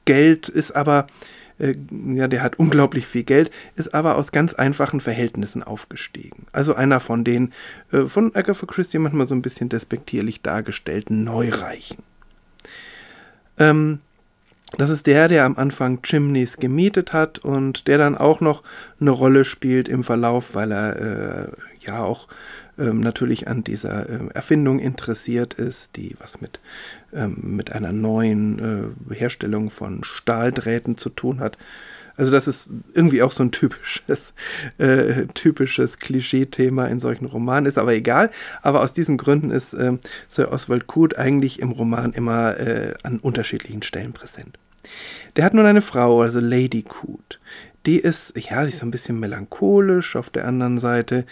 Geld ist aber, äh, ja, der hat unglaublich viel Geld, ist aber aus ganz einfachen Verhältnissen aufgestiegen. Also einer von den äh, von Agatha Christie manchmal so ein bisschen despektierlich dargestellten Neureichen. Ähm, das ist der, der am Anfang Chimneys gemietet hat und der dann auch noch eine Rolle spielt im Verlauf, weil er äh, ja auch ähm, natürlich an dieser äh, Erfindung interessiert ist, die was mit, ähm, mit einer neuen äh, Herstellung von Stahldrähten zu tun hat. Also das ist irgendwie auch so ein typisches, äh, typisches Klischee-Thema in solchen Romanen, ist aber egal. Aber aus diesen Gründen ist äh, Sir Oswald Coote eigentlich im Roman immer äh, an unterschiedlichen Stellen präsent. Der hat nun eine Frau, also Lady Coote die ist, ja, sie ist so ein bisschen melancholisch. Auf der anderen Seite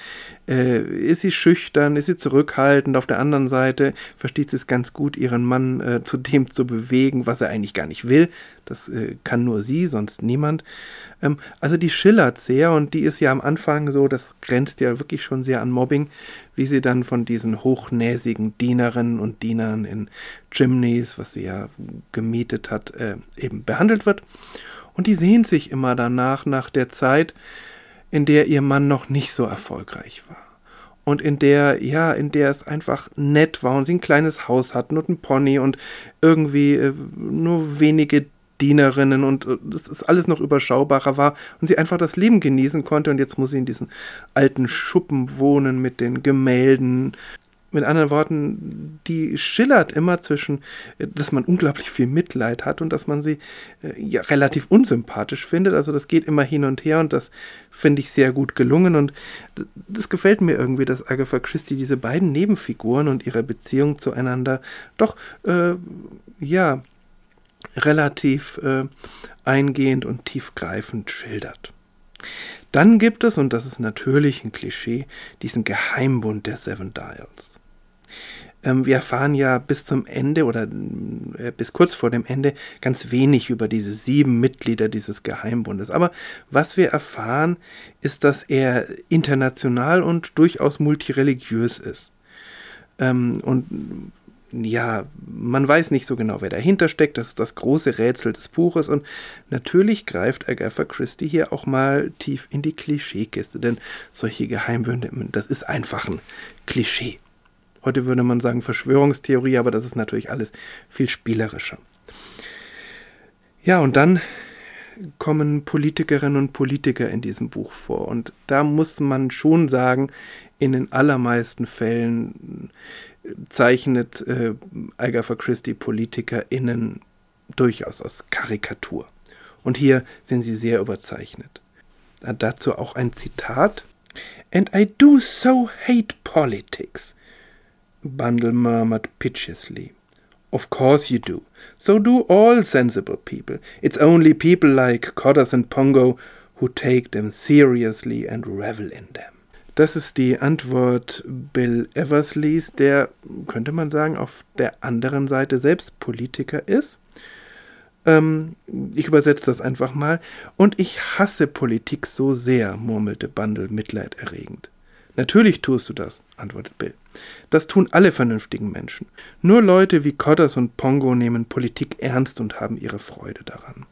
äh, ist sie schüchtern, ist sie zurückhaltend. Auf der anderen Seite versteht sie es ganz gut, ihren Mann äh, zu dem zu bewegen, was er eigentlich gar nicht will. Das äh, kann nur sie, sonst niemand. Ähm, also die schillert sehr und die ist ja am Anfang so, das grenzt ja wirklich schon sehr an Mobbing, wie sie dann von diesen hochnäsigen Dienerinnen und Dienern in Chimneys, was sie ja gemietet hat, äh, eben behandelt wird. Und die sehnt sich immer danach, nach der Zeit, in der ihr Mann noch nicht so erfolgreich war. Und in der, ja, in der es einfach nett war und sie ein kleines Haus hatten und ein Pony und irgendwie äh, nur wenige Dienerinnen und äh, das ist alles noch überschaubarer war und sie einfach das Leben genießen konnte und jetzt muss sie in diesen alten Schuppen wohnen mit den Gemälden mit anderen Worten, die schillert immer zwischen, äh, dass man unglaublich viel Mitleid hat und dass man sie äh, ja relativ unsympathisch findet. Also das geht immer hin und her und das finde ich sehr gut gelungen und das gefällt mir irgendwie, dass Agatha Christie diese beiden Nebenfiguren und ihre Beziehung zueinander doch äh, ja relativ äh, eingehend und tiefgreifend schildert. Dann gibt es, und das ist natürlich ein Klischee, diesen Geheimbund der Seven Dials. Ähm, wir erfahren ja bis zum Ende oder äh, bis kurz vor dem Ende ganz wenig über diese sieben Mitglieder dieses Geheimbundes. Aber was wir erfahren, ist, dass er international und durchaus multireligiös ist. Ähm, und ja, man weiß nicht so genau, wer dahinter steckt. Das ist das große Rätsel des Buches. Und natürlich greift Agatha Christie hier auch mal tief in die Klischeekiste. Denn solche Geheimbünde, das ist einfach ein Klischee. Heute würde man sagen Verschwörungstheorie, aber das ist natürlich alles viel spielerischer. Ja, und dann kommen Politikerinnen und Politiker in diesem Buch vor. Und da muss man schon sagen, in den allermeisten Fällen zeichnet äh, Agatha Christie PolitikerInnen durchaus aus Karikatur. Und hier sind sie sehr überzeichnet. Dazu auch ein Zitat. And I do so hate politics. Bundle murmured piteously. Of course you do. So do all sensible people. It's only people like Codders and Pongo who take them seriously and revel in them. Das ist die Antwort Bill Eversleys, der, könnte man sagen, auf der anderen Seite selbst Politiker ist. Ähm, ich übersetze das einfach mal. Und ich hasse Politik so sehr, murmelte Bundle mitleiderregend. Natürlich tust du das, antwortet Bill. Das tun alle vernünftigen Menschen. Nur Leute wie Codders und Pongo nehmen Politik ernst und haben ihre Freude daran.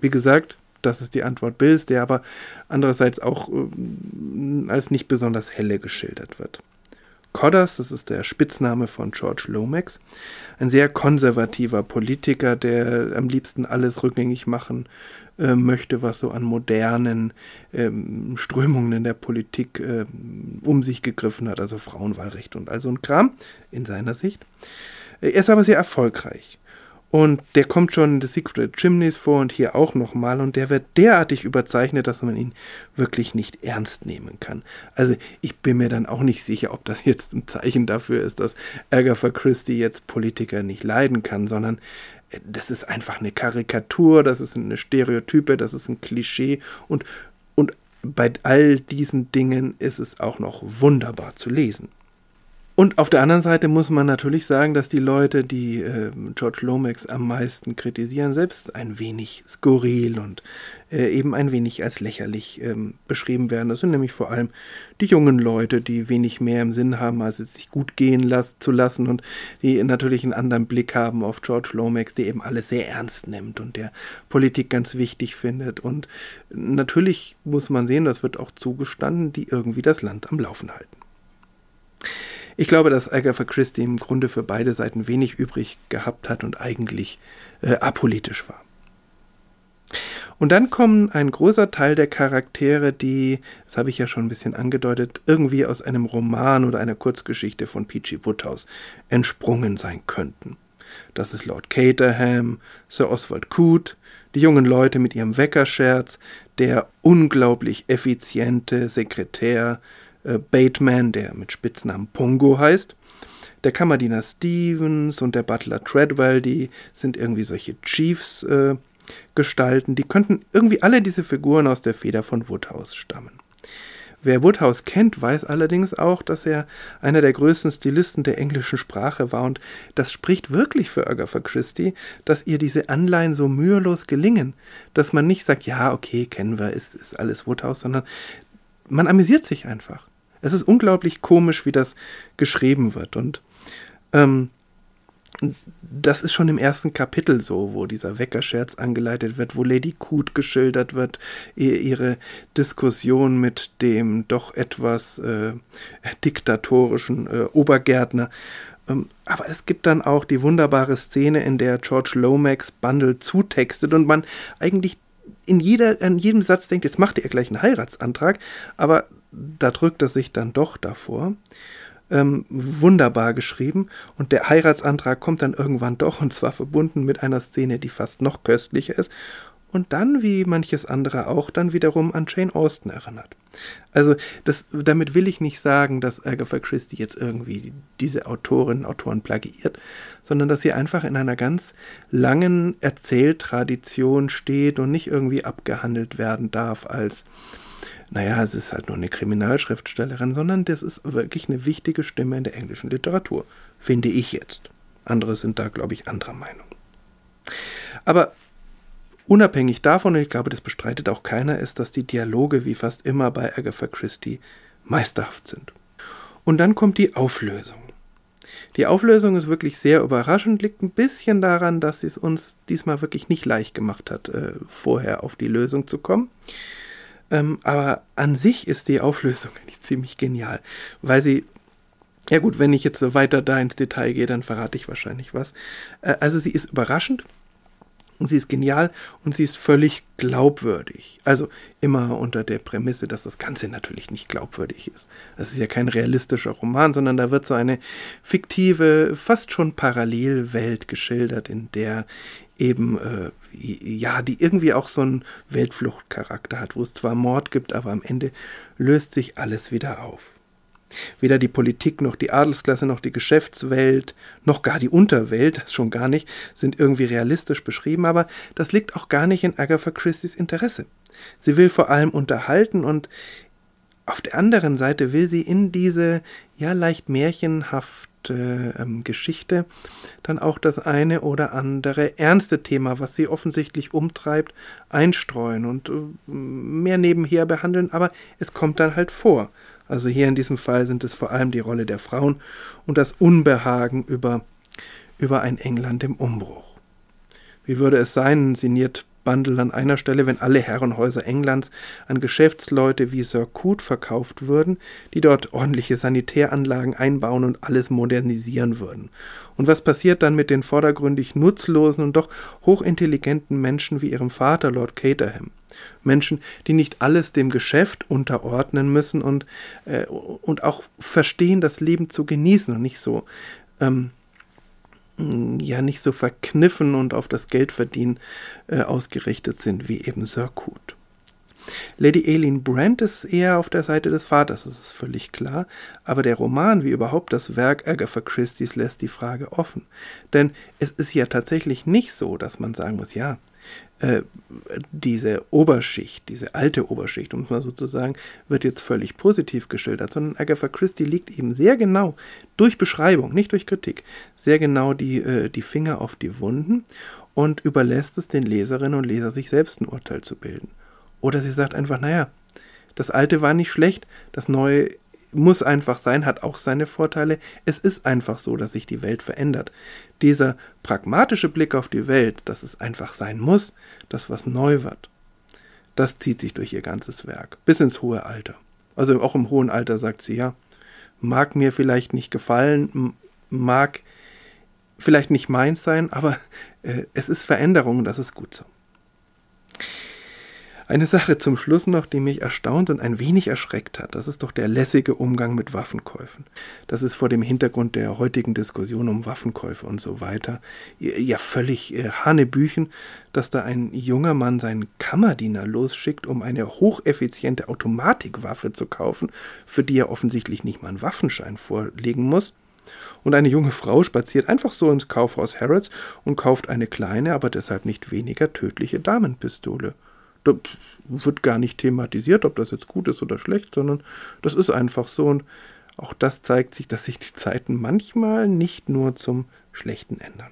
Wie gesagt, das ist die Antwort Bills, der aber andererseits auch äh, als nicht besonders helle geschildert wird. Codders, das ist der Spitzname von George Lomax, ein sehr konservativer Politiker, der am liebsten alles rückgängig machen äh, möchte, was so an modernen ähm, Strömungen in der Politik äh, um sich gegriffen hat, also Frauenwahlrecht und all so ein Kram in seiner Sicht. Er ist aber sehr erfolgreich. Und der kommt schon in The Secret Chimneys vor und hier auch nochmal. Und der wird derartig überzeichnet, dass man ihn wirklich nicht ernst nehmen kann. Also ich bin mir dann auch nicht sicher, ob das jetzt ein Zeichen dafür ist, dass Agatha Christie jetzt Politiker nicht leiden kann, sondern äh, das ist einfach eine Karikatur, das ist eine Stereotype, das ist ein Klischee. Und, und bei all diesen Dingen ist es auch noch wunderbar zu lesen. Und auf der anderen Seite muss man natürlich sagen, dass die Leute, die äh, George Lomax am meisten kritisieren, selbst ein wenig skurril und äh, eben ein wenig als lächerlich ähm, beschrieben werden. Das sind nämlich vor allem die jungen Leute, die wenig mehr im Sinn haben, als es sich gut gehen las zu lassen und die natürlich einen anderen Blick haben auf George Lomax, der eben alles sehr ernst nimmt und der Politik ganz wichtig findet. Und natürlich muss man sehen, das wird auch zugestanden, die irgendwie das Land am Laufen halten. Ich glaube, dass Agatha Christie im Grunde für beide Seiten wenig übrig gehabt hat und eigentlich äh, apolitisch war. Und dann kommen ein großer Teil der Charaktere, die, das habe ich ja schon ein bisschen angedeutet, irgendwie aus einem Roman oder einer Kurzgeschichte von P.G. Woodhouse entsprungen sein könnten. Das ist Lord Caterham, Sir Oswald Coote, die jungen Leute mit ihrem Weckerscherz, der unglaublich effiziente Sekretär, äh, Bateman, der mit Spitznamen Pongo heißt. Der Kammerdiener Stevens und der Butler Treadwell, die sind irgendwie solche Chiefs äh, gestalten. Die könnten irgendwie alle diese Figuren aus der Feder von Woodhouse stammen. Wer Woodhouse kennt, weiß allerdings auch, dass er einer der größten Stilisten der englischen Sprache war und das spricht wirklich für Agatha Christie, dass ihr diese Anleihen so mühelos gelingen, dass man nicht sagt, ja, okay, kennen wir, ist, ist alles Woodhouse, sondern man amüsiert sich einfach. Es ist unglaublich komisch, wie das geschrieben wird. Und ähm, das ist schon im ersten Kapitel so, wo dieser Weckerscherz angeleitet wird, wo Lady Coote geschildert wird, ihre Diskussion mit dem doch etwas äh, diktatorischen äh, Obergärtner. Ähm, aber es gibt dann auch die wunderbare Szene, in der George Lomax Bundle zutextet und man eigentlich in, jeder, in jedem Satz denkt, jetzt macht er gleich einen Heiratsantrag, aber da drückt er sich dann doch davor. Ähm, wunderbar geschrieben und der Heiratsantrag kommt dann irgendwann doch und zwar verbunden mit einer Szene, die fast noch köstlicher ist und dann, wie manches andere auch, dann wiederum an Jane Austen erinnert. Also das, damit will ich nicht sagen, dass Agatha Christie jetzt irgendwie diese Autorinnen und Autoren plagiiert, sondern dass sie einfach in einer ganz langen Erzähltradition steht und nicht irgendwie abgehandelt werden darf als, naja, es ist halt nur eine Kriminalschriftstellerin, sondern das ist wirklich eine wichtige Stimme in der englischen Literatur, finde ich jetzt. Andere sind da, glaube ich, anderer Meinung. Aber Unabhängig davon, und ich glaube, das bestreitet auch keiner, ist, dass die Dialoge wie fast immer bei Agatha Christie meisterhaft sind. Und dann kommt die Auflösung. Die Auflösung ist wirklich sehr überraschend, liegt ein bisschen daran, dass sie es uns diesmal wirklich nicht leicht gemacht hat, äh, vorher auf die Lösung zu kommen. Ähm, aber an sich ist die Auflösung eigentlich ziemlich genial, weil sie ja gut, wenn ich jetzt so weiter da ins Detail gehe, dann verrate ich wahrscheinlich was. Äh, also sie ist überraschend, sie ist genial und sie ist völlig glaubwürdig. Also immer unter der Prämisse, dass das Ganze natürlich nicht glaubwürdig ist. Es ist ja kein realistischer Roman, sondern da wird so eine fiktive, fast schon Parallelwelt geschildert, in der eben, äh, ja, die irgendwie auch so einen Weltfluchtcharakter hat, wo es zwar Mord gibt, aber am Ende löst sich alles wieder auf. Weder die Politik noch die Adelsklasse noch die Geschäftswelt noch gar die Unterwelt, schon gar nicht, sind irgendwie realistisch beschrieben, aber das liegt auch gar nicht in Agatha Christie's Interesse. Sie will vor allem unterhalten und auf der anderen Seite will sie in diese ja leicht märchenhafte ähm, Geschichte dann auch das eine oder andere ernste Thema, was sie offensichtlich umtreibt, einstreuen und äh, mehr nebenher behandeln, aber es kommt dann halt vor. Also hier in diesem Fall sind es vor allem die Rolle der Frauen und das Unbehagen über, über ein England im Umbruch. Wie würde es sein, sinniert Bundle an einer Stelle, wenn alle Herrenhäuser Englands an Geschäftsleute wie Sir Coote verkauft würden, die dort ordentliche Sanitäranlagen einbauen und alles modernisieren würden. Und was passiert dann mit den vordergründig nutzlosen und doch hochintelligenten Menschen wie ihrem Vater, Lord Caterham? Menschen, die nicht alles dem Geschäft unterordnen müssen und, äh, und auch verstehen, das Leben zu genießen und nicht so ähm, ja nicht so verkniffen und auf das Geldverdienen äh, ausgerichtet sind wie eben Sir Coote. Lady Aileen Brand ist eher auf der Seite des Vaters, das ist völlig klar, aber der Roman wie überhaupt das Werk Agatha Christie's lässt die Frage offen. Denn es ist ja tatsächlich nicht so, dass man sagen muss, ja, äh, diese Oberschicht, diese alte Oberschicht, um es mal so zu sagen, wird jetzt völlig positiv geschildert, sondern Agatha Christie legt eben sehr genau durch Beschreibung, nicht durch Kritik, sehr genau die, äh, die Finger auf die Wunden und überlässt es den Leserinnen und Lesern, sich selbst ein Urteil zu bilden. Oder sie sagt einfach, naja, das Alte war nicht schlecht, das Neue muss einfach sein, hat auch seine Vorteile. Es ist einfach so, dass sich die Welt verändert. Dieser pragmatische Blick auf die Welt, dass es einfach sein muss, dass was neu wird, das zieht sich durch ihr ganzes Werk, bis ins hohe Alter. Also auch im hohen Alter sagt sie ja, mag mir vielleicht nicht gefallen, mag vielleicht nicht meins sein, aber äh, es ist Veränderung und das ist gut so. Eine Sache zum Schluss noch, die mich erstaunt und ein wenig erschreckt hat, das ist doch der lässige Umgang mit Waffenkäufen. Das ist vor dem Hintergrund der heutigen Diskussion um Waffenkäufe und so weiter ja völlig äh, Hanebüchen, dass da ein junger Mann seinen Kammerdiener losschickt, um eine hocheffiziente Automatikwaffe zu kaufen, für die er offensichtlich nicht mal einen Waffenschein vorlegen muss. Und eine junge Frau spaziert einfach so ins Kaufhaus Harrods und kauft eine kleine, aber deshalb nicht weniger tödliche Damenpistole da wird gar nicht thematisiert, ob das jetzt gut ist oder schlecht, sondern das ist einfach so. Und auch das zeigt sich, dass sich die Zeiten manchmal nicht nur zum Schlechten ändern.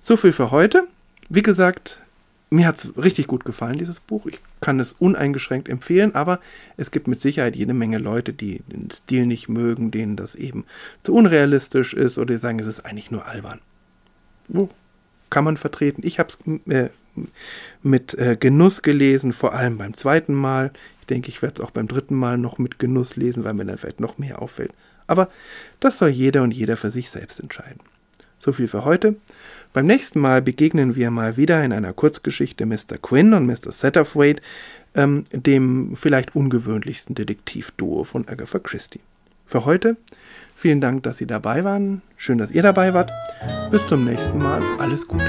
So viel für heute. Wie gesagt, mir hat es richtig gut gefallen, dieses Buch. Ich kann es uneingeschränkt empfehlen, aber es gibt mit Sicherheit jede Menge Leute, die den Stil nicht mögen, denen das eben zu unrealistisch ist oder die sagen, es ist eigentlich nur albern. Kann man vertreten? Ich habe es äh, mit äh, Genuss gelesen, vor allem beim zweiten Mal. Ich denke, ich werde es auch beim dritten Mal noch mit Genuss lesen, weil mir dann vielleicht noch mehr auffällt. Aber das soll jeder und jeder für sich selbst entscheiden. So viel für heute. Beim nächsten Mal begegnen wir mal wieder in einer Kurzgeschichte Mr. Quinn und Mr. Satterthwaite, ähm, dem vielleicht ungewöhnlichsten Detektivduo von Agatha Christie. Für heute vielen Dank, dass Sie dabei waren. Schön, dass ihr dabei wart. Bis zum nächsten Mal. Alles Gute.